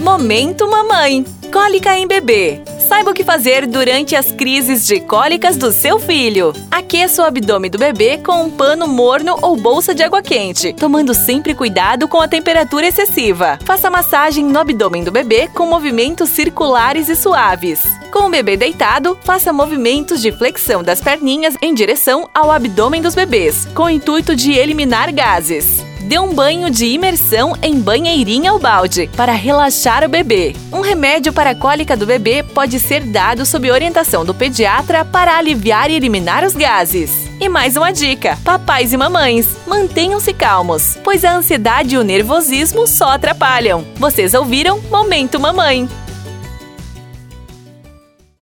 Momento Mamãe. Cólica em bebê. Saiba o que fazer durante as crises de cólicas do seu filho. Aqueça o abdômen do bebê com um pano morno ou bolsa de água quente, tomando sempre cuidado com a temperatura excessiva. Faça massagem no abdômen do bebê com movimentos circulares e suaves. Com o bebê deitado, faça movimentos de flexão das perninhas em direção ao abdômen dos bebês, com o intuito de eliminar gases. Dê um banho de imersão em banheirinha ao balde para relaxar o bebê. Um remédio para a cólica do bebê pode ser dado sob orientação do pediatra para aliviar e eliminar os gases. E mais uma dica: papais e mamães, mantenham-se calmos, pois a ansiedade e o nervosismo só atrapalham. Vocês ouviram Momento Mamãe.